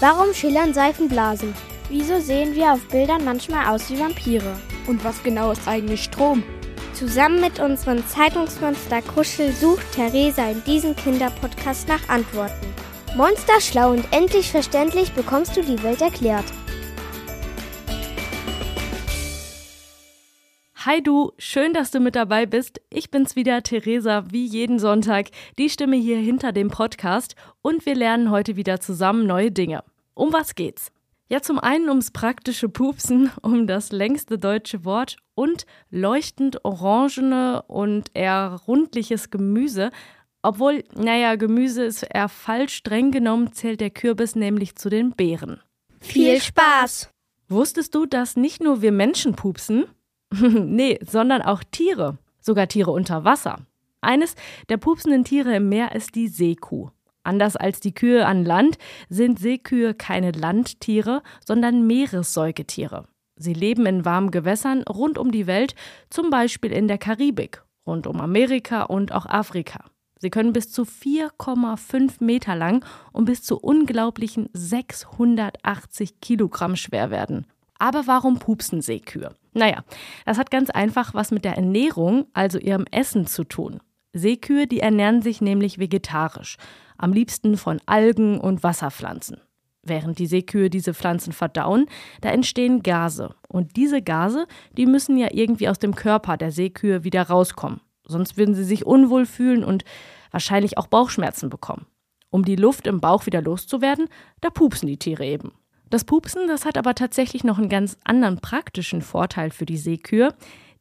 Warum schillern Seifenblasen? Wieso sehen wir auf Bildern manchmal aus wie Vampire? Und was genau ist eigentlich Strom? Zusammen mit unserem Zeitungsmonster Kuschel sucht Theresa in diesem Kinderpodcast nach Antworten. Monster schlau und endlich verständlich bekommst du die Welt erklärt. Hi du, schön, dass du mit dabei bist. Ich bin's wieder, Theresa, wie jeden Sonntag, die Stimme hier hinter dem Podcast und wir lernen heute wieder zusammen neue Dinge. Um was geht's? Ja, zum einen ums praktische Pupsen, um das längste deutsche Wort und leuchtend orangene und eher rundliches Gemüse. Obwohl, naja, Gemüse ist eher falsch, streng genommen zählt der Kürbis nämlich zu den Beeren. Viel Spaß! Wusstest du, dass nicht nur wir Menschen pupsen? nee, sondern auch Tiere, sogar Tiere unter Wasser. Eines der pupsenden Tiere im Meer ist die Seekuh. Anders als die Kühe an Land sind Seekühe keine Landtiere, sondern Meeressäugetiere. Sie leben in warmen Gewässern rund um die Welt, zum Beispiel in der Karibik, rund um Amerika und auch Afrika. Sie können bis zu 4,5 Meter lang und bis zu unglaublichen 680 Kilogramm schwer werden. Aber warum pupsen Seekühe? Naja, das hat ganz einfach was mit der Ernährung, also ihrem Essen zu tun. Seekühe, die ernähren sich nämlich vegetarisch, am liebsten von Algen und Wasserpflanzen. Während die Seekühe diese Pflanzen verdauen, da entstehen Gase. Und diese Gase, die müssen ja irgendwie aus dem Körper der Seekühe wieder rauskommen. Sonst würden sie sich unwohl fühlen und wahrscheinlich auch Bauchschmerzen bekommen. Um die Luft im Bauch wieder loszuwerden, da pupsen die Tiere eben. Das Pupsen, das hat aber tatsächlich noch einen ganz anderen praktischen Vorteil für die Seekühe.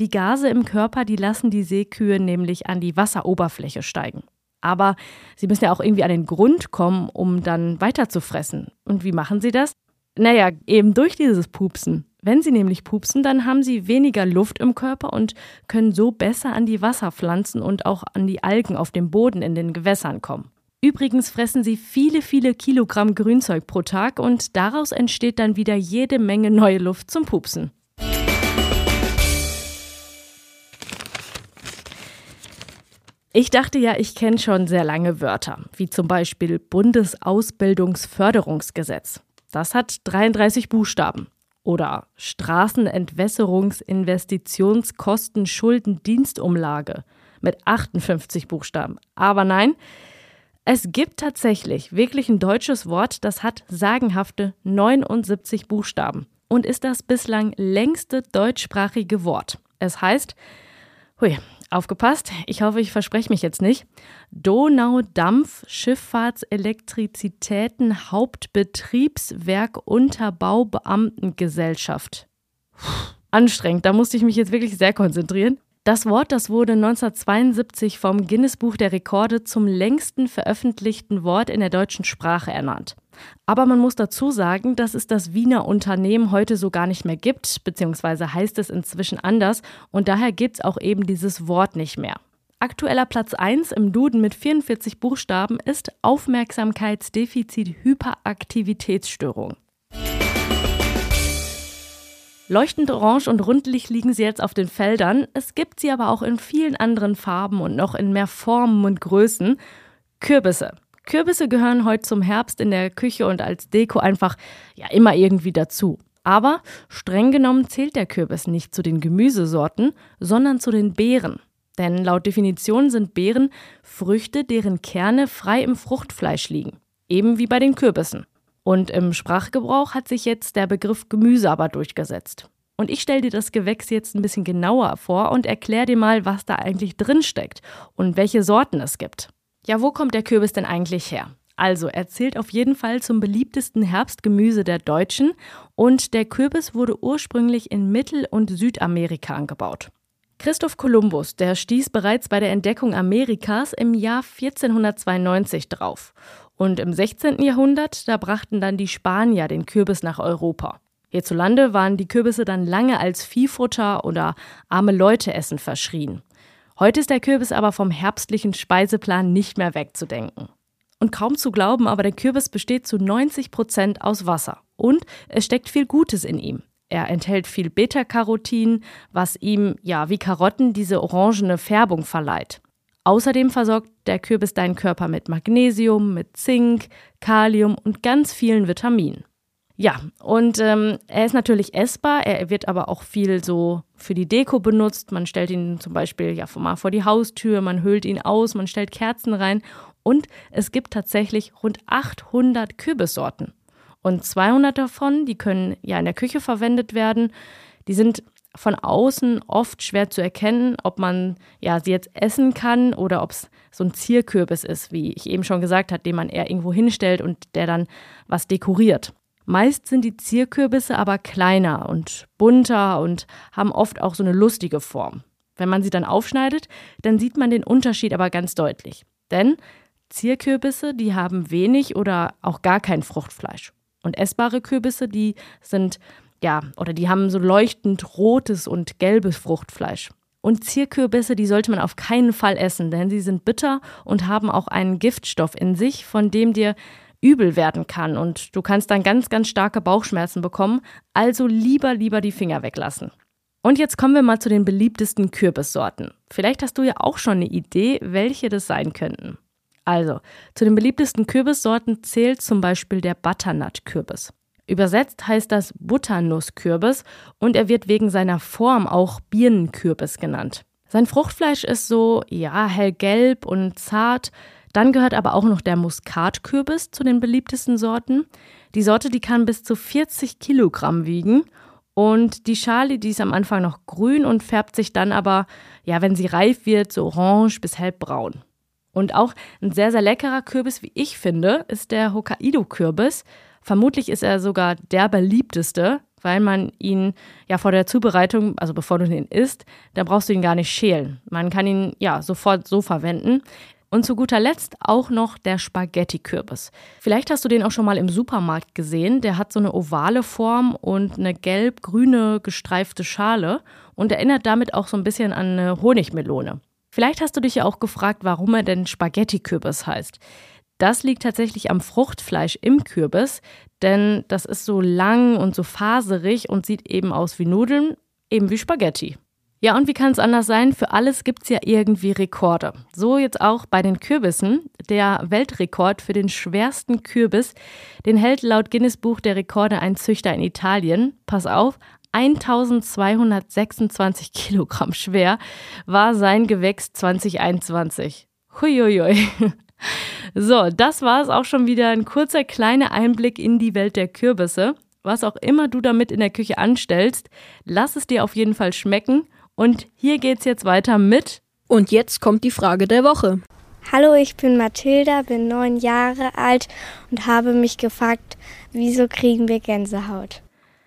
Die Gase im Körper, die lassen die Seekühe nämlich an die Wasseroberfläche steigen. Aber sie müssen ja auch irgendwie an den Grund kommen, um dann weiter zu fressen. Und wie machen sie das? Naja, eben durch dieses Pupsen. Wenn sie nämlich pupsen, dann haben sie weniger Luft im Körper und können so besser an die Wasserpflanzen und auch an die Algen auf dem Boden in den Gewässern kommen. Übrigens fressen sie viele, viele Kilogramm Grünzeug pro Tag und daraus entsteht dann wieder jede Menge neue Luft zum Pupsen. Ich dachte ja, ich kenne schon sehr lange Wörter, wie zum Beispiel Bundesausbildungsförderungsgesetz. Das hat 33 Buchstaben. Oder Straßenentwässerungsinvestitionskostenschuldendienstumlage mit 58 Buchstaben. Aber nein, es gibt tatsächlich wirklich ein deutsches Wort, das hat sagenhafte 79 Buchstaben und ist das bislang längste deutschsprachige Wort. Es heißt, hui, aufgepasst, ich hoffe, ich verspreche mich jetzt nicht, Donaudampf Schifffahrtselektrizitäten Hauptbetriebswerk Unterbaubeamtengesellschaft. Anstrengend, da musste ich mich jetzt wirklich sehr konzentrieren. Das Wort, das wurde 1972 vom Guinness Buch der Rekorde zum längsten veröffentlichten Wort in der deutschen Sprache ernannt. Aber man muss dazu sagen, dass es das Wiener Unternehmen heute so gar nicht mehr gibt, beziehungsweise heißt es inzwischen anders und daher gibt es auch eben dieses Wort nicht mehr. Aktueller Platz 1 im Duden mit 44 Buchstaben ist Aufmerksamkeitsdefizit-Hyperaktivitätsstörung. Leuchtend orange und rundlich liegen sie jetzt auf den Feldern. Es gibt sie aber auch in vielen anderen Farben und noch in mehr Formen und Größen. Kürbisse. Kürbisse gehören heute zum Herbst in der Küche und als Deko einfach ja immer irgendwie dazu. Aber streng genommen zählt der Kürbis nicht zu den Gemüsesorten, sondern zu den Beeren. Denn laut Definition sind Beeren Früchte, deren Kerne frei im Fruchtfleisch liegen. Eben wie bei den Kürbissen. Und im Sprachgebrauch hat sich jetzt der Begriff Gemüse aber durchgesetzt. Und ich stelle dir das Gewächs jetzt ein bisschen genauer vor und erkläre dir mal, was da eigentlich drin steckt und welche Sorten es gibt. Ja, wo kommt der Kürbis denn eigentlich her? Also, er zählt auf jeden Fall zum beliebtesten Herbstgemüse der Deutschen und der Kürbis wurde ursprünglich in Mittel- und Südamerika angebaut. Christoph Kolumbus, der stieß bereits bei der Entdeckung Amerikas im Jahr 1492 drauf und im 16. Jahrhundert, da brachten dann die Spanier den Kürbis nach Europa. Hierzulande waren die Kürbisse dann lange als Viehfutter oder arme Leute essen verschrien. Heute ist der Kürbis aber vom herbstlichen Speiseplan nicht mehr wegzudenken. Und kaum zu glauben, aber der Kürbis besteht zu 90 Prozent aus Wasser. Und es steckt viel Gutes in ihm. Er enthält viel Beta-Carotin, was ihm, ja, wie Karotten diese orangene Färbung verleiht. Außerdem versorgt der Kürbis deinen Körper mit Magnesium, mit Zink, Kalium und ganz vielen Vitaminen. Ja, und ähm, er ist natürlich essbar, er wird aber auch viel so für die Deko benutzt. Man stellt ihn zum Beispiel ja mal vor die Haustür, man hüllt ihn aus, man stellt Kerzen rein und es gibt tatsächlich rund 800 Kürbissorten. Und 200 davon, die können ja in der Küche verwendet werden. Die sind von außen oft schwer zu erkennen, ob man ja sie jetzt essen kann oder ob es so ein Zierkürbis ist, wie ich eben schon gesagt habe, den man eher irgendwo hinstellt und der dann was dekoriert. Meist sind die Zierkürbisse aber kleiner und bunter und haben oft auch so eine lustige Form. Wenn man sie dann aufschneidet, dann sieht man den Unterschied aber ganz deutlich. Denn Zierkürbisse, die haben wenig oder auch gar kein Fruchtfleisch. Und essbare Kürbisse, die sind ja, oder die haben so leuchtend rotes und gelbes Fruchtfleisch. Und Zierkürbisse, die sollte man auf keinen Fall essen, denn sie sind bitter und haben auch einen Giftstoff in sich, von dem dir übel werden kann und du kannst dann ganz, ganz starke Bauchschmerzen bekommen. Also lieber, lieber die Finger weglassen. Und jetzt kommen wir mal zu den beliebtesten Kürbissorten. Vielleicht hast du ja auch schon eine Idee, welche das sein könnten. Also, zu den beliebtesten Kürbissorten zählt zum Beispiel der Butternut-Kürbis. Übersetzt heißt das Butternusskürbis und er wird wegen seiner Form auch Birnenkürbis genannt. Sein Fruchtfleisch ist so, ja, hellgelb und zart, dann gehört aber auch noch der Muskatkürbis zu den beliebtesten Sorten. Die Sorte, die kann bis zu 40 Kilogramm wiegen. Und die Schale, die ist am Anfang noch grün und färbt sich dann aber, ja, wenn sie reif wird, so orange bis hellbraun. Und auch ein sehr, sehr leckerer Kürbis, wie ich finde, ist der Hokkaido-Kürbis. Vermutlich ist er sogar der beliebteste, weil man ihn ja vor der Zubereitung, also bevor du ihn isst, da brauchst du ihn gar nicht schälen. Man kann ihn ja sofort so verwenden. Und zu guter Letzt auch noch der Spaghetti-Kürbis. Vielleicht hast du den auch schon mal im Supermarkt gesehen. Der hat so eine ovale Form und eine gelb-grüne gestreifte Schale und erinnert damit auch so ein bisschen an eine Honigmelone. Vielleicht hast du dich ja auch gefragt, warum er denn Spaghetti-Kürbis heißt. Das liegt tatsächlich am Fruchtfleisch im Kürbis, denn das ist so lang und so faserig und sieht eben aus wie Nudeln, eben wie Spaghetti. Ja, und wie kann es anders sein? Für alles gibt es ja irgendwie Rekorde. So jetzt auch bei den Kürbissen. Der Weltrekord für den schwersten Kürbis, den hält laut Guinness Buch der Rekorde ein Züchter in Italien. Pass auf, 1226 Kilogramm schwer war sein Gewächs 2021. Huiuiui. So, das war es auch schon wieder. Ein kurzer kleiner Einblick in die Welt der Kürbisse. Was auch immer du damit in der Küche anstellst, lass es dir auf jeden Fall schmecken und hier geht's jetzt weiter mit. Und jetzt kommt die Frage der Woche. Hallo, ich bin Mathilda, bin neun Jahre alt und habe mich gefragt, wieso kriegen wir Gänsehaut?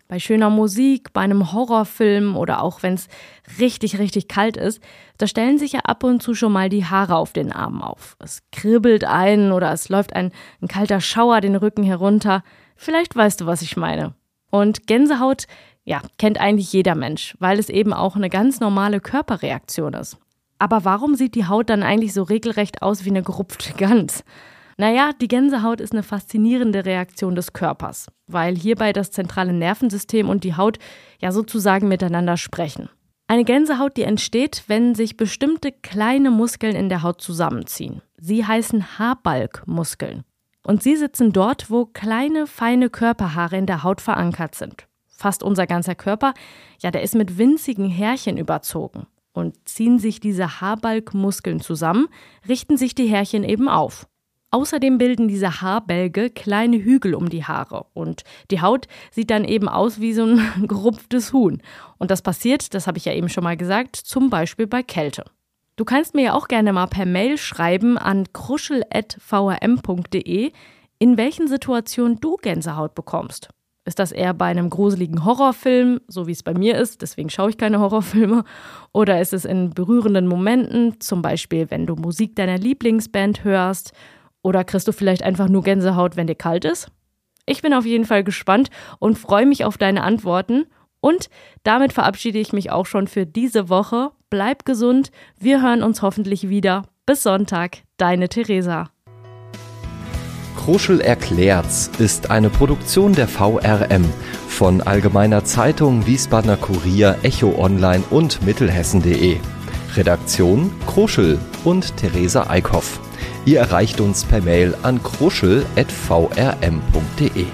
Bei schöner Musik, bei einem Horrorfilm oder auch wenn es richtig, richtig kalt ist, da stellen sich ja ab und zu schon mal die Haare auf den Armen auf. Es kribbelt ein oder es läuft ein, ein kalter Schauer den Rücken herunter. Vielleicht weißt du, was ich meine. Und Gänsehaut ja, kennt eigentlich jeder Mensch, weil es eben auch eine ganz normale Körperreaktion ist. Aber warum sieht die Haut dann eigentlich so regelrecht aus wie eine gerupfte Gans? Naja, die Gänsehaut ist eine faszinierende Reaktion des Körpers, weil hierbei das zentrale Nervensystem und die Haut ja sozusagen miteinander sprechen. Eine Gänsehaut, die entsteht, wenn sich bestimmte kleine Muskeln in der Haut zusammenziehen. Sie heißen Haarbalgmuskeln. Und sie sitzen dort, wo kleine, feine Körperhaare in der Haut verankert sind fast unser ganzer Körper, ja, der ist mit winzigen Härchen überzogen. Und ziehen sich diese Haarbalgmuskeln zusammen, richten sich die Härchen eben auf. Außerdem bilden diese Haarbälge kleine Hügel um die Haare und die Haut sieht dann eben aus wie so ein gerupftes Huhn. Und das passiert, das habe ich ja eben schon mal gesagt, zum Beispiel bei Kälte. Du kannst mir ja auch gerne mal per Mail schreiben an kruschel.vrm.de, in welchen Situationen du Gänsehaut bekommst. Ist das eher bei einem gruseligen Horrorfilm, so wie es bei mir ist, deswegen schaue ich keine Horrorfilme? Oder ist es in berührenden Momenten, zum Beispiel wenn du Musik deiner Lieblingsband hörst? Oder kriegst du vielleicht einfach nur Gänsehaut, wenn dir kalt ist? Ich bin auf jeden Fall gespannt und freue mich auf deine Antworten. Und damit verabschiede ich mich auch schon für diese Woche. Bleib gesund, wir hören uns hoffentlich wieder. Bis Sonntag, deine Theresa. Kruschel erklärt's ist eine Produktion der VRM von Allgemeiner Zeitung, Wiesbadener Kurier, Echo Online und Mittelhessen.de. Redaktion Kruschel und Theresa Eickhoff. Ihr erreicht uns per Mail an kruschel.vrm.de.